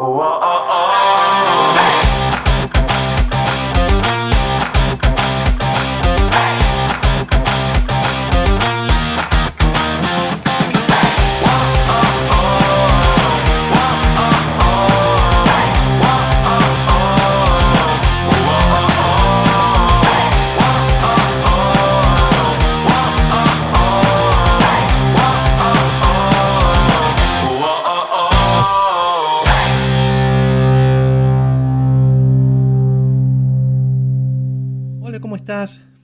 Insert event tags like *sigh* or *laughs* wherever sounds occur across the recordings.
Whoa.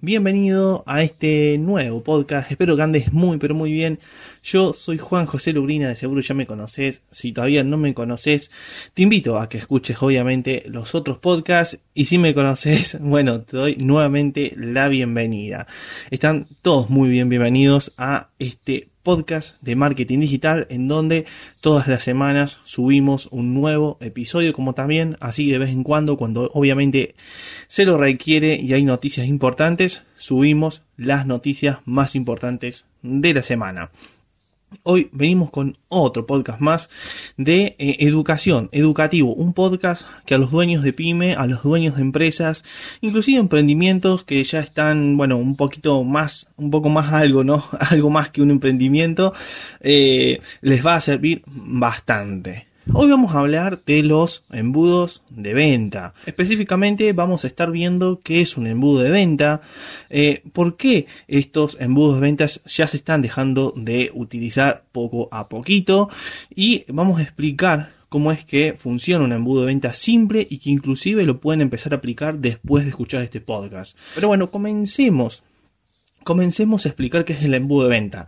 Bienvenido a este nuevo podcast. Espero que andes muy, pero muy bien. Yo soy Juan José Lubrina, de seguro ya me conoces. Si todavía no me conoces, te invito a que escuches obviamente los otros podcasts. Y si me conoces, *laughs* bueno, te doy nuevamente la bienvenida. Están todos muy bien bienvenidos a este podcast de marketing digital en donde todas las semanas subimos un nuevo episodio como también así de vez en cuando cuando obviamente se lo requiere y hay noticias importantes subimos las noticias más importantes de la semana. Hoy venimos con otro podcast más de eh, educación, educativo, un podcast que a los dueños de pyme, a los dueños de empresas, inclusive emprendimientos que ya están, bueno, un poquito más, un poco más algo, ¿no? *laughs* Algo más que un emprendimiento, eh, les va a servir bastante. Hoy vamos a hablar de los embudos de venta. Específicamente vamos a estar viendo qué es un embudo de venta, eh, por qué estos embudos de ventas ya se están dejando de utilizar poco a poquito y vamos a explicar cómo es que funciona un embudo de venta simple y que inclusive lo pueden empezar a aplicar después de escuchar este podcast. Pero bueno, comencemos comencemos a explicar qué es el embudo de venta.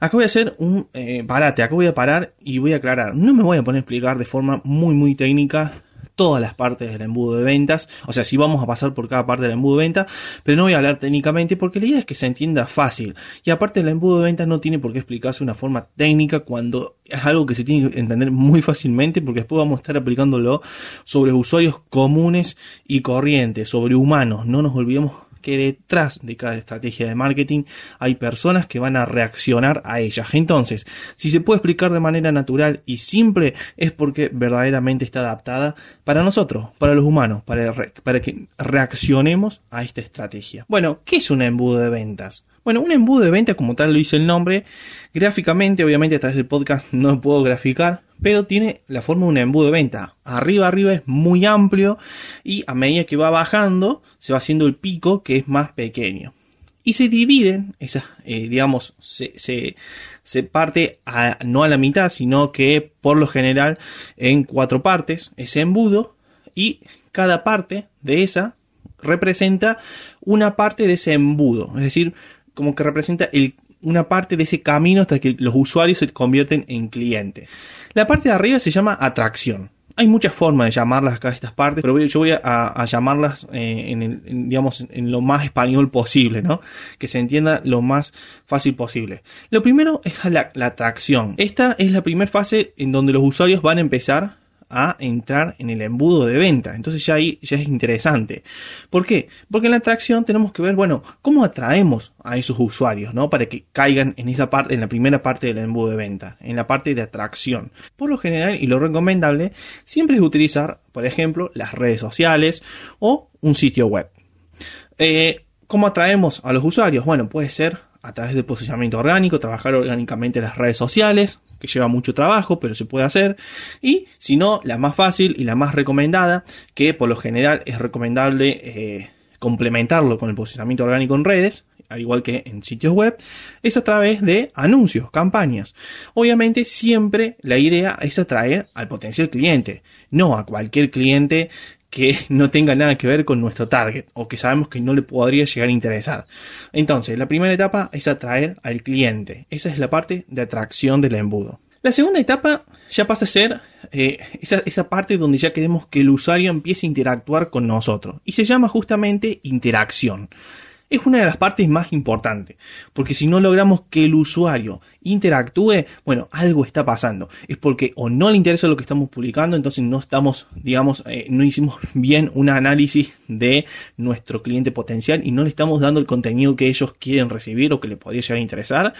Acá voy a hacer un eh, parate, acá voy a parar y voy a aclarar. No me voy a poner a explicar de forma muy muy técnica todas las partes del embudo de ventas, o sea, sí vamos a pasar por cada parte del embudo de venta, pero no voy a hablar técnicamente porque la idea es que se entienda fácil. Y aparte el embudo de ventas no tiene por qué explicarse de una forma técnica cuando es algo que se tiene que entender muy fácilmente porque después vamos a estar aplicándolo sobre usuarios comunes y corrientes, sobre humanos, no nos olvidemos que detrás de cada estrategia de marketing hay personas que van a reaccionar a ellas. Entonces, si se puede explicar de manera natural y simple, es porque verdaderamente está adaptada para nosotros, para los humanos, para, para que reaccionemos a esta estrategia. Bueno, ¿qué es un embudo de ventas? Bueno, un embudo de venta, como tal lo dice el nombre, gráficamente, obviamente a través del podcast no puedo graficar, pero tiene la forma de un embudo de venta. Arriba, arriba es muy amplio y a medida que va bajando se va haciendo el pico que es más pequeño. Y se dividen, esas, eh, digamos, se, se, se parte a, no a la mitad, sino que por lo general en cuatro partes ese embudo y cada parte de esa representa una parte de ese embudo, es decir, como que representa una parte de ese camino hasta que los usuarios se convierten en clientes. La parte de arriba se llama atracción. Hay muchas formas de llamarlas acá estas partes, pero yo voy a, llamarlas eh, en, el, digamos, en lo más español posible, ¿no? Que se entienda lo más fácil posible. Lo primero es la, la atracción. Esta es la primera fase en donde los usuarios van a empezar a entrar en el embudo de venta. Entonces ya ahí ya es interesante. ¿Por qué? Porque en la atracción tenemos que ver, bueno, cómo atraemos a esos usuarios, ¿no? Para que caigan en esa parte, en la primera parte del embudo de venta, en la parte de atracción. Por lo general y lo recomendable siempre es utilizar, por ejemplo, las redes sociales o un sitio web. Eh, ¿Cómo atraemos a los usuarios? Bueno, puede ser a través del posicionamiento orgánico, trabajar orgánicamente en las redes sociales, que lleva mucho trabajo, pero se puede hacer. Y si no, la más fácil y la más recomendada, que por lo general es recomendable eh, complementarlo con el posicionamiento orgánico en redes, al igual que en sitios web, es a través de anuncios, campañas. Obviamente siempre la idea es atraer al potencial cliente, no a cualquier cliente que no tenga nada que ver con nuestro target o que sabemos que no le podría llegar a interesar. Entonces, la primera etapa es atraer al cliente. Esa es la parte de atracción del embudo. La segunda etapa ya pasa a ser eh, esa, esa parte donde ya queremos que el usuario empiece a interactuar con nosotros. Y se llama justamente interacción es una de las partes más importantes, porque si no logramos que el usuario interactúe, bueno, algo está pasando. Es porque o no le interesa lo que estamos publicando, entonces no estamos, digamos, eh, no hicimos *laughs* bien un análisis de nuestro cliente potencial y no le estamos dando el contenido que ellos quieren recibir o que le podría llegar a interesar,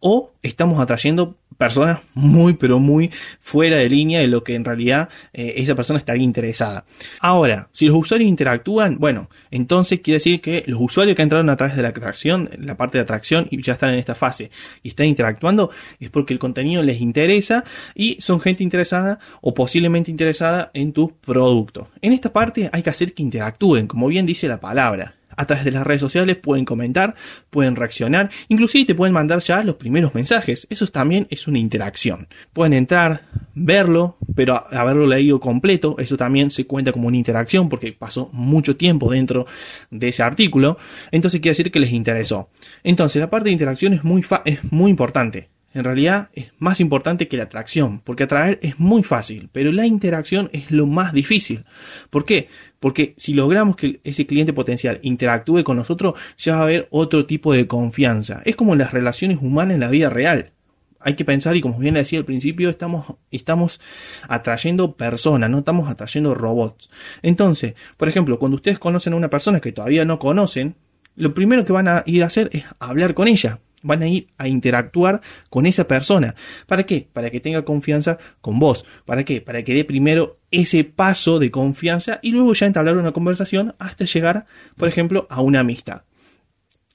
o estamos atrayendo personas muy pero muy fuera de línea de lo que en realidad eh, esa persona estaría interesada. Ahora, si los usuarios interactúan, bueno, entonces quiere decir que los usuarios que entraron a través de la atracción, la parte de atracción y ya están en esta fase y están interactuando, es porque el contenido les interesa y son gente interesada o posiblemente interesada en tu producto. En esta parte hay que hacer que interactúen, como bien dice la palabra a través de las redes sociales, pueden comentar, pueden reaccionar, inclusive te pueden mandar ya los primeros mensajes. Eso también es una interacción. Pueden entrar, verlo, pero haberlo leído completo, eso también se cuenta como una interacción porque pasó mucho tiempo dentro de ese artículo. Entonces quiere decir que les interesó. Entonces la parte de interacción es muy, es muy importante en realidad es más importante que la atracción, porque atraer es muy fácil, pero la interacción es lo más difícil. ¿Por qué? Porque si logramos que ese cliente potencial interactúe con nosotros, ya va a haber otro tipo de confianza. Es como las relaciones humanas en la vida real. Hay que pensar, y como bien decía al principio, estamos, estamos atrayendo personas, no estamos atrayendo robots. Entonces, por ejemplo, cuando ustedes conocen a una persona que todavía no conocen, lo primero que van a ir a hacer es hablar con ella van a ir a interactuar con esa persona. ¿Para qué? Para que tenga confianza con vos. ¿Para qué? Para que dé primero ese paso de confianza y luego ya entablar una conversación hasta llegar, por ejemplo, a una amistad.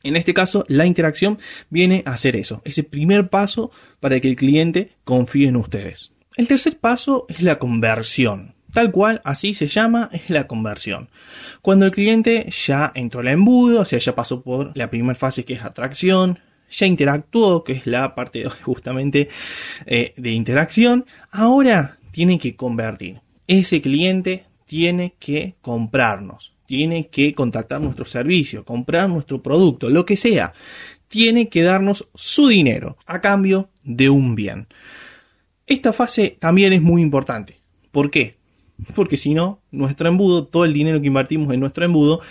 En este caso, la interacción viene a hacer eso, ese primer paso para que el cliente confíe en ustedes. El tercer paso es la conversión. Tal cual, así se llama, es la conversión. Cuando el cliente ya entró al embudo, o sea, ya pasó por la primera fase que es atracción, ya interactuó, que es la parte *laughs* justamente eh, de interacción, ahora tiene que convertir. Ese cliente tiene que comprarnos, tiene que contactar nuestro servicio, comprar nuestro producto, lo que sea. Tiene que darnos su dinero a cambio de un bien. Esta fase también es muy importante. ¿Por qué? Porque si no, nuestro embudo, todo el dinero que invertimos en nuestro embudo,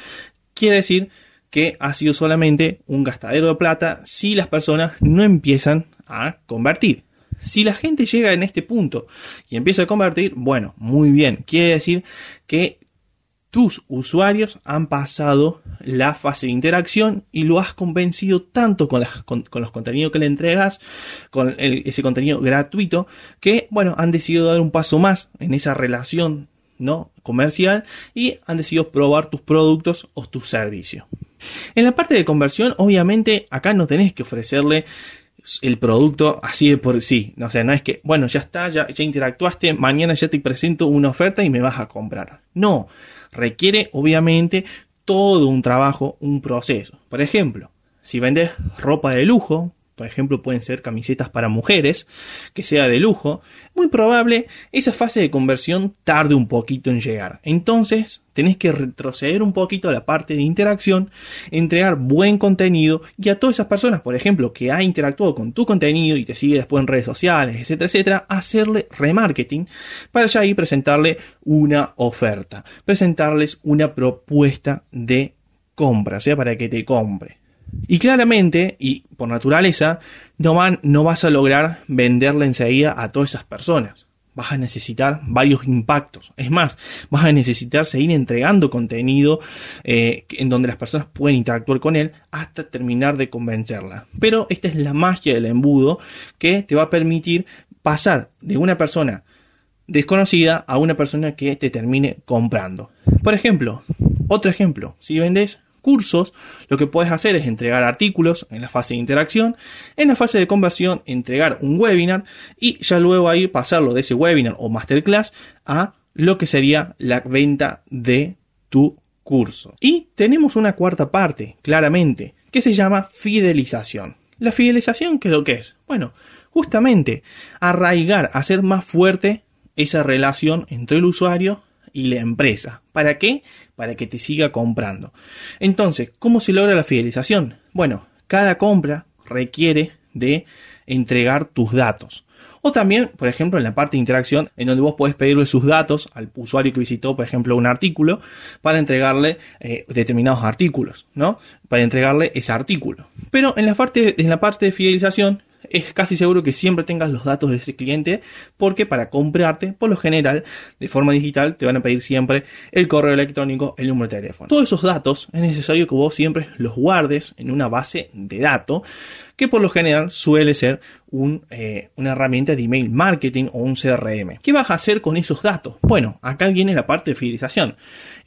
quiere decir que ha sido solamente un gastadero de plata si las personas no empiezan a convertir. Si la gente llega en este punto y empieza a convertir, bueno, muy bien. Quiere decir que tus usuarios han pasado la fase de interacción y lo has convencido tanto con, los contenidos que le entregas, con ese contenido gratuito, que, bueno, han decidido dar un paso más en esa relación ¿no? comercial y han decidido probar tus productos o tus servicios. En la parte de conversión, obviamente, acá no tenés que ofrecerle el producto así de por sí. O sea, no es que, bueno, ya está, ya, ya interactuaste, mañana ya te presento una oferta y me vas a comprar. No, requiere obviamente todo un trabajo, un proceso. Por ejemplo, si vendes ropa de lujo, por ejemplo, pueden ser camisetas para mujeres, que sea de lujo, muy probable esa fase de conversión tarde un poquito en llegar. Entonces, tenés que retroceder un poquito a la parte de interacción, entregar buen contenido y a todas esas personas, por ejemplo, que ha interactuado con tu contenido y te sigue después en redes sociales, etcétera, etcétera, hacerle remarketing para ya ahí presentarle una oferta, presentarles una propuesta de compra, o sea, para que te compre. Y claramente, y por naturaleza, no, van, no vas a lograr venderle enseguida a todas esas personas. Vas a necesitar varios impactos. Es más, vas a necesitar seguir entregando contenido eh, en donde las personas pueden interactuar con él hasta terminar de convencerla. Pero esta es la magia del embudo que te va a permitir pasar de una persona desconocida a una persona que te termine comprando. Por ejemplo, otro ejemplo, si vendes cursos, lo que puedes hacer es entregar artículos en la fase de interacción, en la fase de conversión entregar un webinar y ya luego ahí pasarlo de ese webinar o masterclass a lo que sería la venta de tu curso. Y tenemos una cuarta parte, claramente, que se llama fidelización. La fidelización, ¿qué es lo que es? Bueno, justamente arraigar, hacer más fuerte esa relación entre el usuario y la empresa. ¿Para qué? Para que te siga comprando. Entonces, ¿cómo se logra la fidelización? Bueno, cada compra requiere de entregar tus datos. O también, por ejemplo, en la parte de interacción, en donde vos podés pedirle sus datos al usuario que visitó, por ejemplo, un artículo, para entregarle eh, determinados artículos, ¿no? Para entregarle ese artículo. Pero en la parte, en la parte de fidelización, es casi seguro que siempre tengas los datos de ese cliente porque para comprarte, por lo general, de forma digital, te van a pedir siempre el correo electrónico, el número de teléfono. Todos esos datos es necesario que vos siempre los guardes en una base de datos que por lo general suele ser eh, una herramienta de email marketing o un CRM. ¿Qué vas a hacer con esos datos? Bueno, acá viene la parte de fidelización.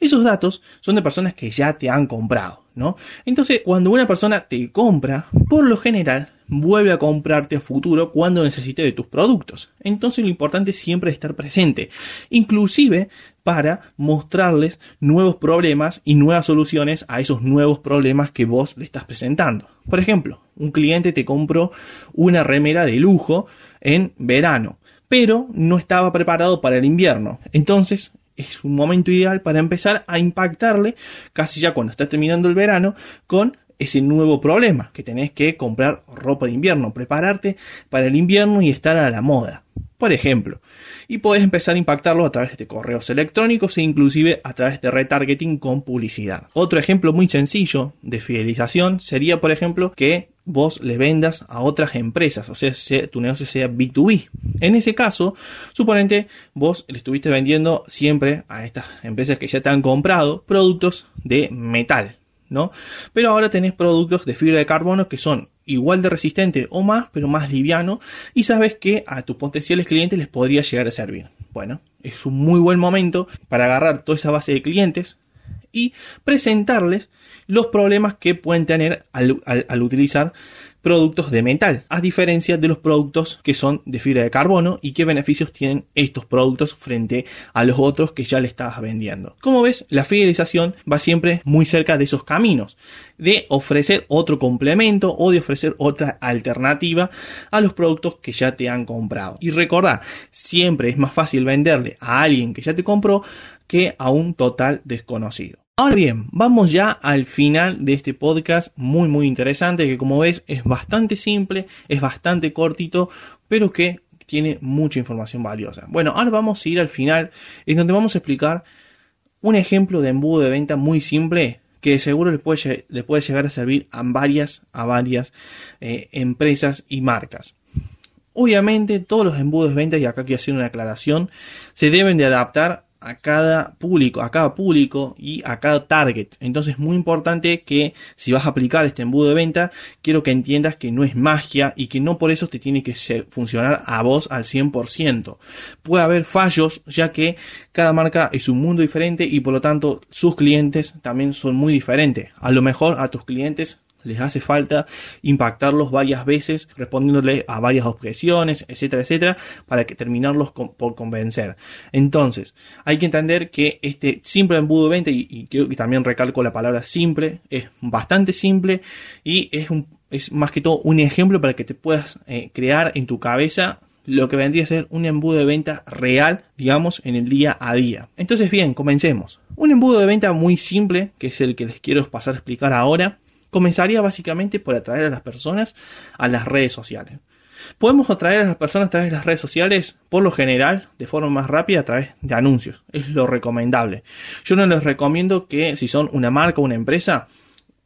Esos datos son de personas que ya te han comprado, ¿no? Entonces, cuando una persona te compra, por lo general vuelve a comprarte a futuro cuando necesite de tus productos. Entonces lo importante es siempre estar presente, inclusive para mostrarles nuevos problemas y nuevas soluciones a esos nuevos problemas que vos le estás presentando. Por ejemplo, un cliente te compró una remera de lujo en verano, pero no estaba preparado para el invierno. Entonces es un momento ideal para empezar a impactarle casi ya cuando está terminando el verano con ese nuevo problema, que tenés que comprar ropa de invierno, prepararte para el invierno y estar a la moda. Por ejemplo, y podés empezar a impactarlo a través de correos electrónicos e inclusive a través de retargeting con publicidad. Otro ejemplo muy sencillo de fidelización sería, por ejemplo, que vos le vendas a otras empresas, o sea, tu negocio sea B2B. En ese caso, suponente vos le estuviste vendiendo siempre a estas empresas que ya te han comprado productos de metal, ¿no? Pero ahora tenés productos de fibra de carbono que son igual de resistentes o más, pero más liviano, y sabes que a tus potenciales clientes les podría llegar a servir. Bueno, es un muy buen momento para agarrar toda esa base de clientes y presentarles los problemas que pueden tener al utilizar productos de metal, a diferencia de los productos que son de fibra de carbono y qué beneficios tienen estos productos frente a los otros que ya le estás vendiendo. Como ves, la fidelización va siempre muy cerca de esos caminos, de ofrecer otro complemento o de ofrecer otra alternativa a los productos que ya te han comprado. Y recordad, siempre es más fácil venderle a alguien que ya te compró que a un total desconocido. Ahora bien, vamos ya al final de este podcast muy muy interesante que como ves es bastante simple, es bastante cortito, pero que tiene mucha información valiosa. Bueno, ahora vamos a ir al final en donde vamos a explicar un ejemplo de embudo de venta muy simple que seguro le puede, puede llegar a servir a varias, a varias eh, empresas y marcas. Obviamente todos los embudos de venta, y acá quiero hacer una aclaración, se deben de adaptar a cada público, a cada público y a cada target. Entonces es muy importante que si vas a aplicar este embudo de venta, quiero que entiendas que no es magia y que no por eso te tiene que funcionar a vos al 100%. Puede haber fallos ya que cada marca es un mundo diferente y por lo tanto sus clientes también son muy diferentes. A lo mejor a tus clientes les hace falta impactarlos varias veces, respondiéndole a varias objeciones, etcétera, etcétera, para que terminarlos por convencer. Entonces, hay que entender que este simple embudo de venta, y, creo que también recalco la palabra simple, es bastante simple y es, un, es más que todo un ejemplo para que te puedas eh, crear en tu cabeza lo que vendría a ser un embudo de venta real, digamos, en el día a día. Entonces, bien, comencemos. Un embudo de venta muy simple, que es el que les quiero pasar a explicar ahora, comenzaría básicamente por atraer a las personas a las redes sociales. Podemos atraer a las personas a través de las redes sociales, por lo general, de forma más rápida a través de anuncios. Es lo recomendable. Yo no les recomiendo que si son una marca o una empresa,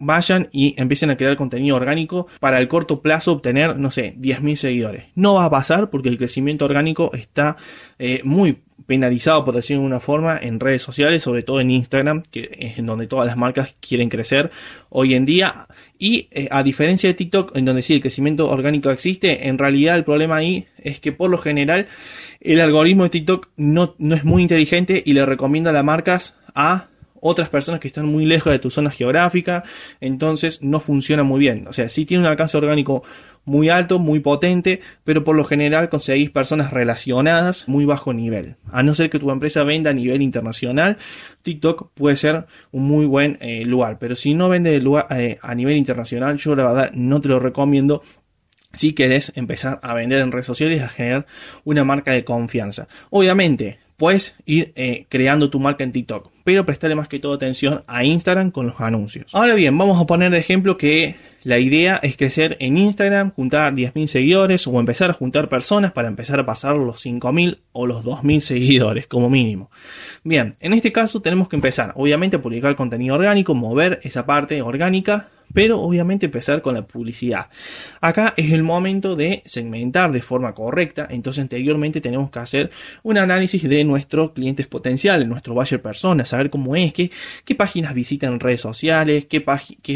vayan y empiecen a crear contenido orgánico para el corto plazo obtener, no sé, 10.000 seguidores. No va a pasar porque el crecimiento orgánico está eh, muy penalizado, por decirlo de una forma, en redes sociales, sobre todo en Instagram, que es en donde todas las marcas quieren crecer hoy en día. Y eh, a diferencia de TikTok, en donde sí el crecimiento orgánico existe, en realidad el problema ahí es que por lo general el algoritmo de TikTok no, no es muy inteligente y le recomienda a las marcas a otras personas que están muy lejos de tu zona geográfica, entonces no funciona muy bien. O sea, sí tiene un alcance orgánico muy alto, muy potente, pero por lo general conseguís personas relacionadas muy bajo nivel. A no ser que tu empresa venda a nivel internacional, TikTok puede ser un muy buen eh, lugar, pero si no vende lugar, eh, a nivel internacional, yo la verdad no te lo recomiendo si querés empezar a vender en redes sociales, a generar una marca de confianza. Obviamente, puedes ir eh, creando tu marca en TikTok, pero prestarle más que todo atención a Instagram con los anuncios. Ahora bien, vamos a poner de ejemplo que la idea es crecer en Instagram, juntar 10.000 seguidores o empezar a juntar personas para empezar a pasar los 5.000 o los 2.000 seguidores como mínimo. Bien, en este caso tenemos que empezar, obviamente, a publicar contenido orgánico, mover esa parte orgánica pero obviamente empezar con la publicidad. Acá es el momento de segmentar de forma correcta, entonces anteriormente tenemos que hacer un análisis de nuestros clientes potenciales, nuestro buyer persona, saber cómo es, qué, qué páginas visitan en redes sociales, qué,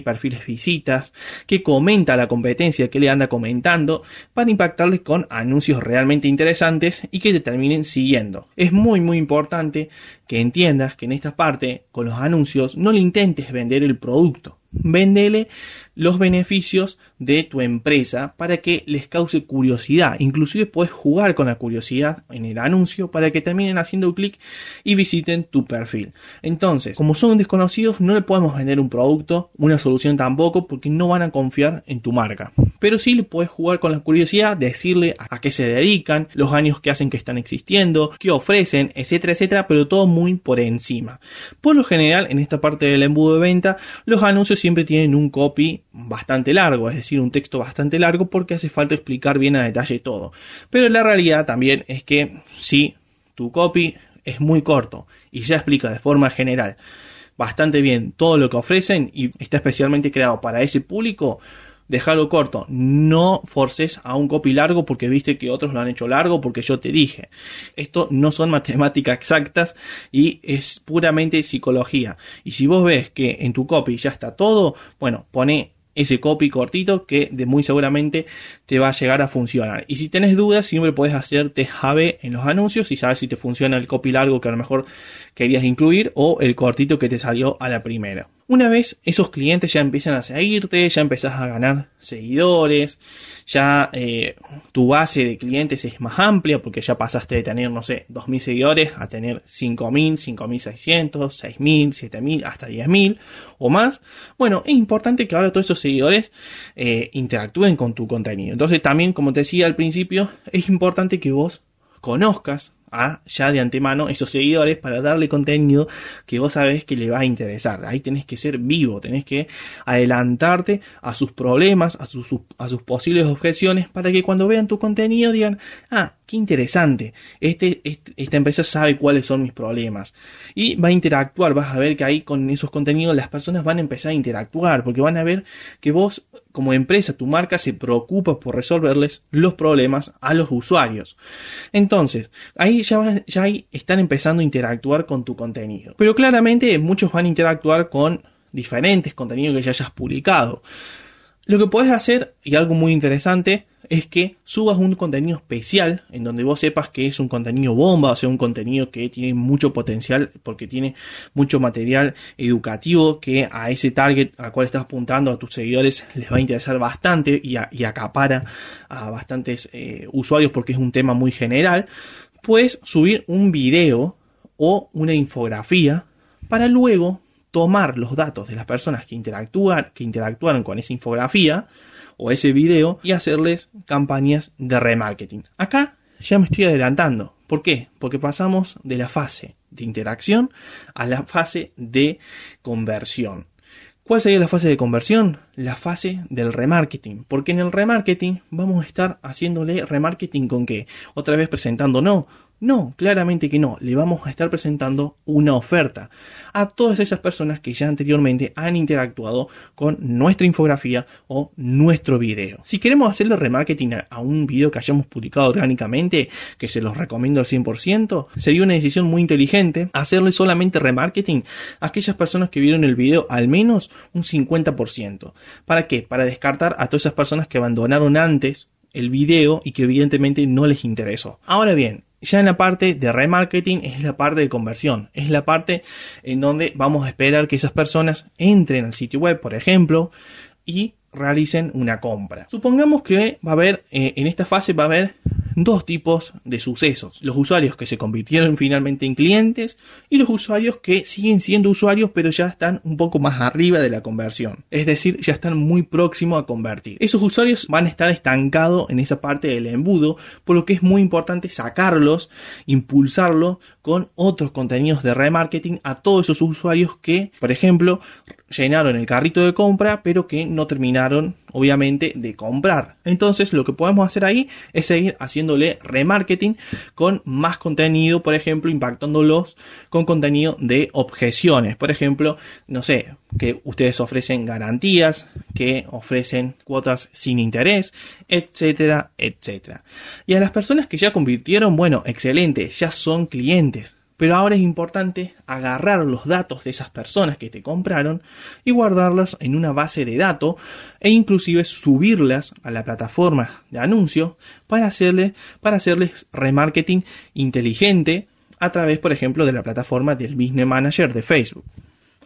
perfiles visitas, qué comenta la competencia, qué le anda comentando, para impactarles con anuncios realmente interesantes y que te terminen siguiendo. Es muy muy importante que entiendas que en esta parte, con los anuncios, no le intentes vender el producto. Véndele los beneficios de tu empresa para que les cause curiosidad. Inclusive puedes jugar con la curiosidad en el anuncio para que terminen haciendo clic y visiten tu perfil. Entonces, como son desconocidos, no le podemos vender un producto, una solución tampoco, porque no van a confiar en tu marca. Pero sí le puedes jugar con la curiosidad, decirle a qué se dedican, los años que hacen que están existiendo, qué ofrecen, etcétera, etcétera, pero todo muy por encima. Por lo general, en esta parte del embudo de venta, los anuncios siempre tienen un copy bastante largo, es decir, un texto bastante largo porque hace falta explicar bien a detalle todo. Pero la realidad también es que si tu copy es muy corto y ya explica de forma general bastante bien todo lo que ofrecen y está especialmente creado para ese público, déjalo corto. No forces a un copy largo porque viste que otros lo han hecho largo porque yo te dije. Esto no son matemáticas exactas y es puramente psicología. Y si vos ves que en tu copy ya está todo, bueno, pone ese copy cortito que de muy seguramente te va a llegar a funcionar. Y si tenés dudas, siempre puedes hacerte AB en los anuncios y sabes si te funciona el copy largo que a lo mejor querías incluir o el cortito que te salió a la primera. Una vez esos clientes ya empiezan a seguirte, ya empezás a ganar seguidores, ya eh, tu base de clientes es más amplia porque ya pasaste de tener, no sé, 2.000 seguidores a tener 5.000, 5.600, 6.000, 7.000, hasta 10.000 o más. Bueno, es importante que ahora todos estos seguidores eh, interactúen con tu contenido. Entonces también, como te decía al principio, es importante que vos conozcas a ya de antemano esos seguidores para darle contenido que vos sabés que le va a interesar. Ahí tenés que ser vivo, tenés que adelantarte a sus problemas, a sus, a sus posibles objeciones para que cuando vean tu contenido digan, ah, qué interesante, este, este, esta empresa sabe cuáles son mis problemas. Y va a interactuar, vas a ver que ahí con esos contenidos las personas van a empezar a interactuar porque van a ver que vos como empresa, tu marca se preocupa por resolverles los problemas a los usuarios. Entonces, ahí ya, ya están empezando a interactuar con tu contenido. Pero claramente muchos van a interactuar con diferentes contenidos que ya hayas publicado. Lo que puedes hacer, y algo muy interesante, es que subas un contenido especial en donde vos sepas que es un contenido bomba, o sea, un contenido que tiene mucho potencial porque tiene mucho material educativo que a ese target al cual estás apuntando a tus seguidores les va a interesar bastante y, acapara a bastantes eh, usuarios porque es un tema muy general. Puedes subir un video o una infografía para luego tomar los datos de las personas que, que interactuaron con esa infografía o ese video y hacerles campañas de remarketing. Acá ya me estoy adelantando. ¿Por qué? Porque pasamos de la fase de interacción a la fase de conversión. ¿Cuál sería la fase de conversión? La fase del remarketing. Porque en el remarketing vamos a estar haciéndole remarketing con qué? Otra vez presentando no claramente que no. Le vamos a estar presentando una oferta a todas esas personas que ya anteriormente han interactuado con nuestra infografía o nuestro video. Si queremos hacerle remarketing a un video que hayamos publicado orgánicamente, que se los recomiendo al 100%, sería una decisión muy inteligente hacerle solamente remarketing a aquellas personas que vieron el video al menos un 50%. ¿Para qué? Para descartar a todas esas personas que abandonaron antes el video y que evidentemente no les interesó. Ahora bien, ya en la parte de remarketing es la parte de conversión, es la parte en donde vamos a esperar que esas personas entren al sitio web, por ejemplo, y realicen una compra. Supongamos que va a haber, eh, en esta fase va a haber dos tipos de sucesos. Los usuarios que se convirtieron finalmente en clientes y los usuarios que siguen siendo usuarios pero ya están un poco más arriba de la conversión. Es decir, ya están muy próximos a convertir. Esos usuarios van a estar estancados en esa parte del embudo, por lo que es muy importante sacarlos, impulsarlo con otros contenidos de remarketing a todos esos usuarios que, por ejemplo, llenaron el carrito de compra, pero que no terminaron, obviamente, de comprar. Entonces, lo que podemos hacer ahí es seguir haciéndole remarketing con más contenido, por ejemplo, impactándolos con contenido de objeciones. Por ejemplo, no sé, que ustedes ofrecen garantías, que ofrecen cuotas sin interés, etcétera, etcétera. Y a las personas que ya convirtieron, bueno, excelente, ya son clientes pero ahora es importante agarrar los datos de esas personas que te compraron y guardarlas en una base de datos e inclusive subirlas a la plataforma de anuncio para, para hacerles remarketing inteligente a través, por ejemplo, de la plataforma del Business Manager de Facebook.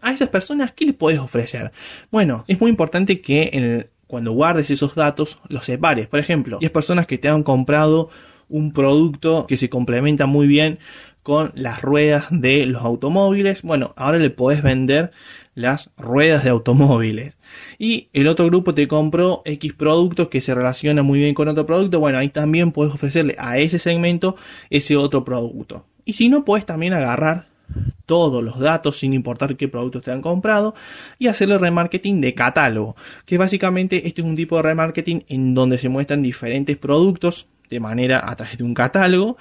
A esas personas, ¿qué les puedes ofrecer? Bueno, es muy importante que cuando guardes esos datos los separes. Por ejemplo, 10 personas que te han comprado un producto que se complementa muy bien con las ruedas de los automóviles. Bueno, ahora le podés vender las ruedas de automóviles. Y el otro grupo te compró X productos que se relaciona muy bien con otro producto. Bueno, ahí también puedes ofrecerle a ese segmento ese otro producto. Y si no, puedes también agarrar todos los datos sin importar qué productos te han comprado y hacerle remarketing de catálogo que básicamente este es un tipo de remarketing en donde se muestran diferentes productos de manera a través de un catálogo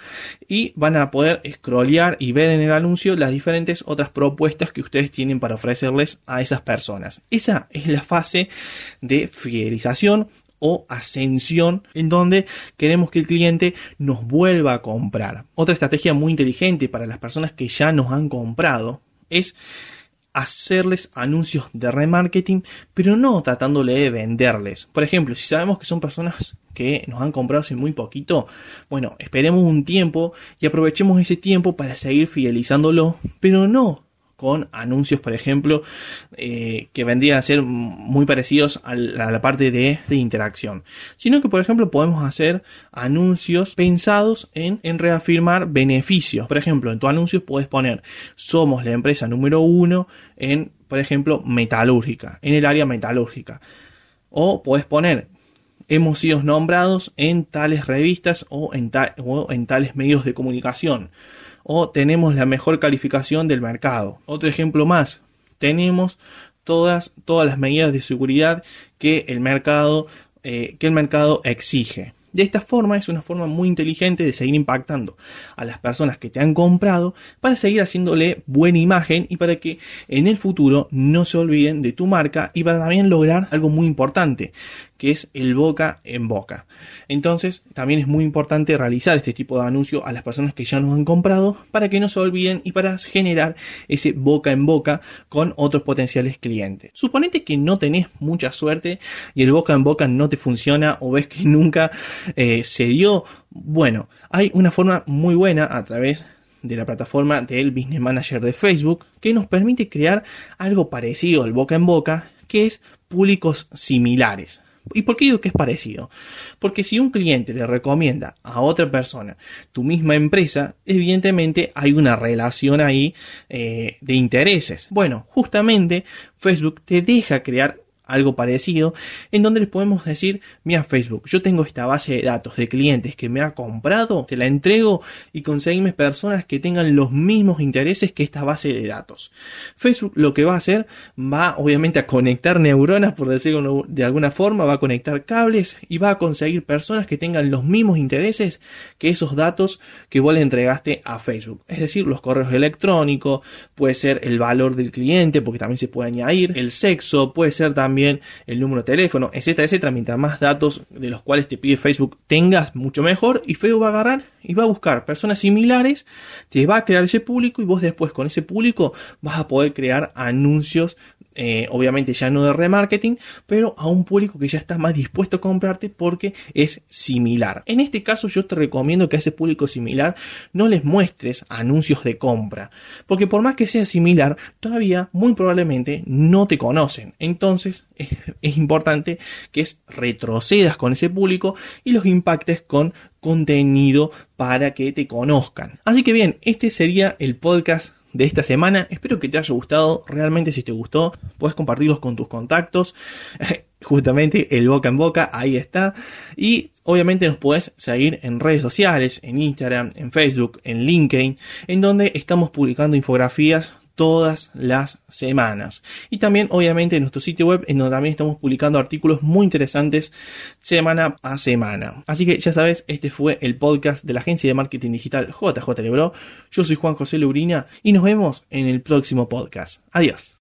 y van a poder scrollear y ver en el anuncio las diferentes otras propuestas que ustedes tienen para ofrecerles a esas personas. Esa es la fase de fidelización o ascensión en donde queremos que el cliente nos vuelva a comprar. Otra estrategia muy inteligente para las personas que ya nos han comprado es hacerles anuncios de remarketing, pero no tratándole de venderles. Por ejemplo, si sabemos que son personas que nos han comprado hace muy poquito, bueno, esperemos un tiempo y aprovechemos ese tiempo para seguir fidelizándolo, pero no con anuncios, por ejemplo, eh, que vendrían a ser muy parecidos a la, parte de, interacción, sino que, por ejemplo, podemos hacer anuncios pensados en, reafirmar beneficios. Por ejemplo, en tu anuncio puedes poner, somos la empresa número uno en, por ejemplo, metalúrgica, en el área metalúrgica. O puedes poner, hemos sido nombrados en tales revistas o en, o en tales medios de comunicación o tenemos la mejor calificación del mercado. Otro ejemplo más, tenemos todas, todas las medidas de seguridad que el mercado, eh, que el mercado exige. De esta forma es una forma muy inteligente de seguir impactando a las personas que te han comprado para seguir haciéndole buena imagen y para que en el futuro no se olviden de tu marca y para también lograr algo muy importante, que es el boca en boca. Entonces, también es muy importante realizar este tipo de anuncio a las personas que ya nos han comprado para que no se olviden y para generar ese boca en boca con otros potenciales clientes. Suponete que no tenés mucha suerte y el boca en boca no te funciona o ves que *laughs* nunca eh, se dio. Bueno, hay una forma muy buena a través de la plataforma del Business Manager de Facebook que nos permite crear algo parecido al boca en boca que es públicos similares. ¿Y por qué digo que es parecido? Porque si un cliente le recomienda a otra persona tu misma empresa, evidentemente hay una relación ahí eh, de intereses. Bueno, justamente Facebook te deja crear algo parecido, en donde les podemos decir, mira Facebook, yo tengo esta base de datos de clientes que me ha comprado, te la entrego y conseguime personas que tengan los mismos intereses que esta base de datos. Facebook lo que va a hacer va obviamente a conectar neuronas, por decirlo de alguna forma, va a conectar cables y va a conseguir personas que tengan los mismos intereses que esos datos que vos le entregaste a Facebook. Es decir, los correos electrónicos, puede ser el valor del cliente, porque también se puede añadir, el sexo, puede ser el número de teléfono, etcétera, etcétera. Mientras más datos de los cuales te pide Facebook tengas, mucho mejor. Y Facebook va a agarrar y va a buscar personas similares, te va a crear ese público y vos después con ese público vas a poder crear anuncios eh, obviamente ya no de remarketing, pero a un público que ya está más dispuesto a comprarte porque es similar. En este caso yo te recomiendo que a ese público similar no les muestres anuncios de compra, porque por más que sea similar, todavía muy probablemente no te conocen. Entonces es, importante que retrocedas con ese público y los impactes con contenido para que te conozcan. Así que bien, este sería el podcast de esta semana. Espero que te haya gustado. Realmente si te gustó, puedes compartirlos con tus contactos. *laughs* Justamente el boca en boca, ahí está. Y obviamente nos puedes seguir en redes sociales, en Instagram, en Facebook, en LinkedIn, en donde estamos publicando infografías todas las semanas. Y también, obviamente, en nuestro sitio web, en donde también estamos publicando artículos muy interesantes semana a semana. Así que ya sabes, este fue el podcast de la agencia de marketing digital JJ Lebro. Yo soy Juan José Leurina y nos vemos en el próximo podcast. Adiós.